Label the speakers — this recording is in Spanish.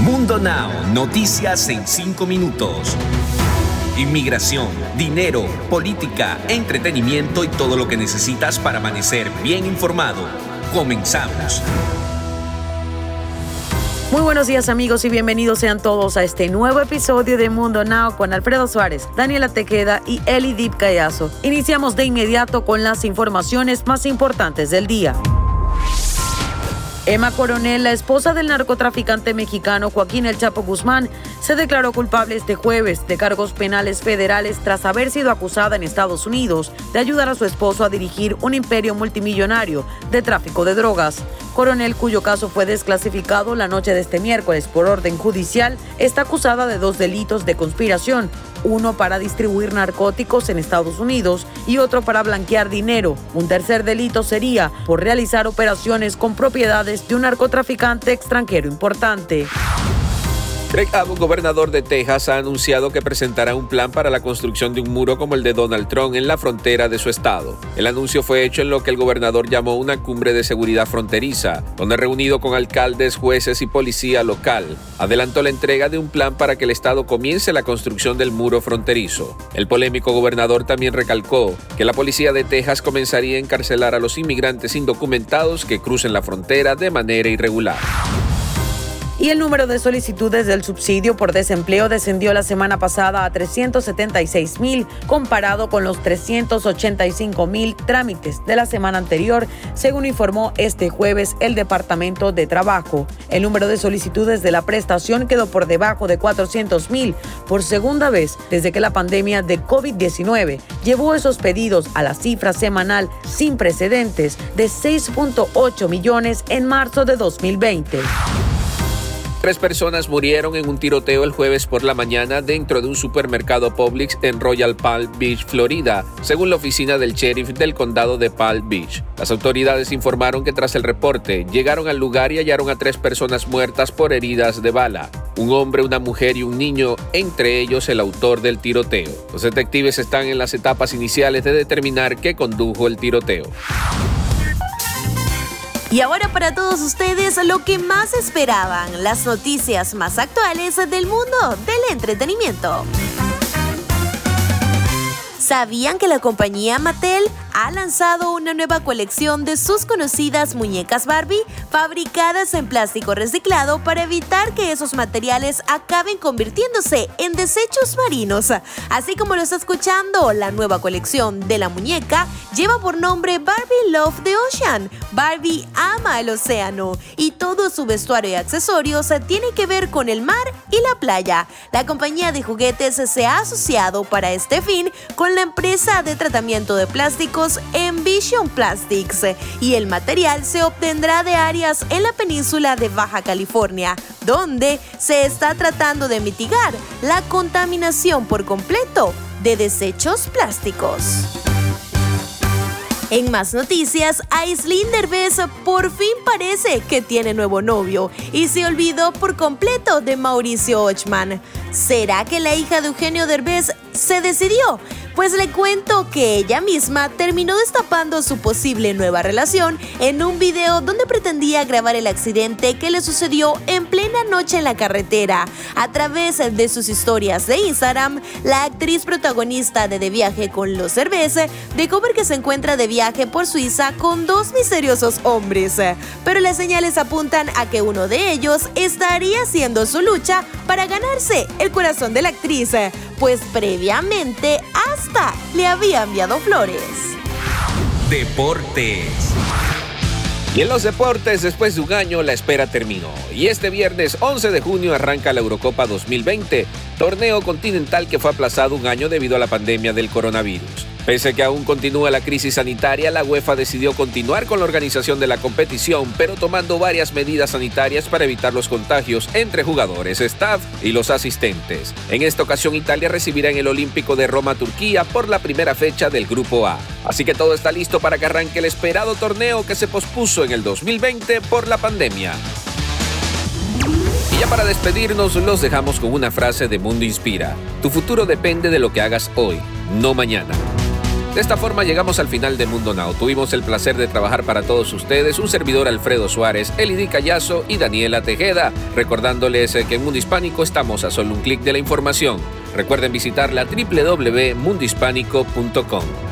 Speaker 1: Mundo Now, noticias en 5 minutos. Inmigración, dinero, política, entretenimiento y todo lo que necesitas para amanecer bien informado. Comenzamos.
Speaker 2: Muy buenos días amigos y bienvenidos sean todos a este nuevo episodio de Mundo Now con Alfredo Suárez, Daniela Tequeda y Eli Dip Callazo. Iniciamos de inmediato con las informaciones más importantes del día. Emma Coronel, la esposa del narcotraficante mexicano Joaquín El Chapo Guzmán, se declaró culpable este jueves de cargos penales federales tras haber sido acusada en Estados Unidos de ayudar a su esposo a dirigir un imperio multimillonario de tráfico de drogas. Coronel, cuyo caso fue desclasificado la noche de este miércoles por orden judicial, está acusada de dos delitos de conspiración, uno para distribuir narcóticos en Estados Unidos y otro para blanquear dinero. Un tercer delito sería por realizar operaciones con propiedades de un narcotraficante extranjero importante.
Speaker 3: Greg Abbott, gobernador de Texas, ha anunciado que presentará un plan para la construcción de un muro como el de Donald Trump en la frontera de su estado. El anuncio fue hecho en lo que el gobernador llamó una cumbre de seguridad fronteriza, donde reunido con alcaldes, jueces y policía local, adelantó la entrega de un plan para que el estado comience la construcción del muro fronterizo. El polémico gobernador también recalcó que la policía de Texas comenzaría a encarcelar a los inmigrantes indocumentados que crucen la frontera de manera irregular
Speaker 2: y el número de solicitudes del subsidio por desempleo descendió la semana pasada a 376 mil, comparado con los 385 mil trámites de la semana anterior, según informó este jueves el Departamento de Trabajo. El número de solicitudes de la prestación quedó por debajo de 400 mil por segunda vez desde que la pandemia de COVID-19 llevó esos pedidos a la cifra semanal sin precedentes de 6.8 millones en marzo de 2020.
Speaker 3: Tres personas murieron en un tiroteo el jueves por la mañana dentro de un supermercado Publix en Royal Palm Beach, Florida, según la oficina del sheriff del condado de Palm Beach. Las autoridades informaron que tras el reporte llegaron al lugar y hallaron a tres personas muertas por heridas de bala. Un hombre, una mujer y un niño, entre ellos el autor del tiroteo. Los detectives están en las etapas iniciales de determinar qué condujo el tiroteo.
Speaker 4: Y ahora para todos ustedes lo que más esperaban, las noticias más actuales del mundo del entretenimiento. ¿Sabían que la compañía Mattel ha lanzado una nueva colección de sus conocidas muñecas Barbie fabricadas en plástico reciclado para evitar que esos materiales acaben convirtiéndose en desechos marinos? Así como lo está escuchando, la nueva colección de la muñeca lleva por nombre Barbie Love the Ocean. Barbie ama el océano y todo su vestuario y accesorios tiene que ver con el mar y la playa. La compañía de juguetes se ha asociado para este fin con la empresa de tratamiento de plásticos Envision Plastics y el material se obtendrá de áreas en la península de Baja California, donde se está tratando de mitigar la contaminación por completo de desechos plásticos. En más noticias, Aislinn Derbez por fin parece que tiene nuevo novio y se olvidó por completo de Mauricio Ochman. ¿Será que la hija de Eugenio Derbez se decidió? Pues le cuento que ella misma terminó destapando su posible nueva relación en un video donde pretendía grabar el accidente que le sucedió en plena noche en la carretera. A través de sus historias de Instagram, la actriz protagonista de De Viaje con los Cerveza dejó ver que se encuentra de viaje por Suiza con dos misteriosos hombres. Pero las señales apuntan a que uno de ellos estaría haciendo su lucha para ganarse el corazón de la actriz, pues previamente hasta le había enviado flores.
Speaker 1: Deportes.
Speaker 3: Y en los deportes, después de un año, la espera terminó. Y este viernes 11 de junio arranca la Eurocopa 2020, torneo continental que fue aplazado un año debido a la pandemia del coronavirus. Pese a que aún continúa la crisis sanitaria, la UEFA decidió continuar con la organización de la competición, pero tomando varias medidas sanitarias para evitar los contagios entre jugadores, staff y los asistentes. En esta ocasión, Italia recibirá en el Olímpico de Roma, Turquía, por la primera fecha del Grupo A. Así que todo está listo para que arranque el esperado torneo que se pospuso en el 2020 por la pandemia. Y ya para despedirnos, los dejamos con una frase de Mundo Inspira. Tu futuro depende de lo que hagas hoy, no mañana. De esta forma llegamos al final de Mundo Now. Tuvimos el placer de trabajar para todos ustedes, un servidor Alfredo Suárez, Elidi Callazo y Daniela Tejeda, recordándoles que en Mundo Hispánico estamos a solo un clic de la información. Recuerden visitar la www.mundohispánico.com.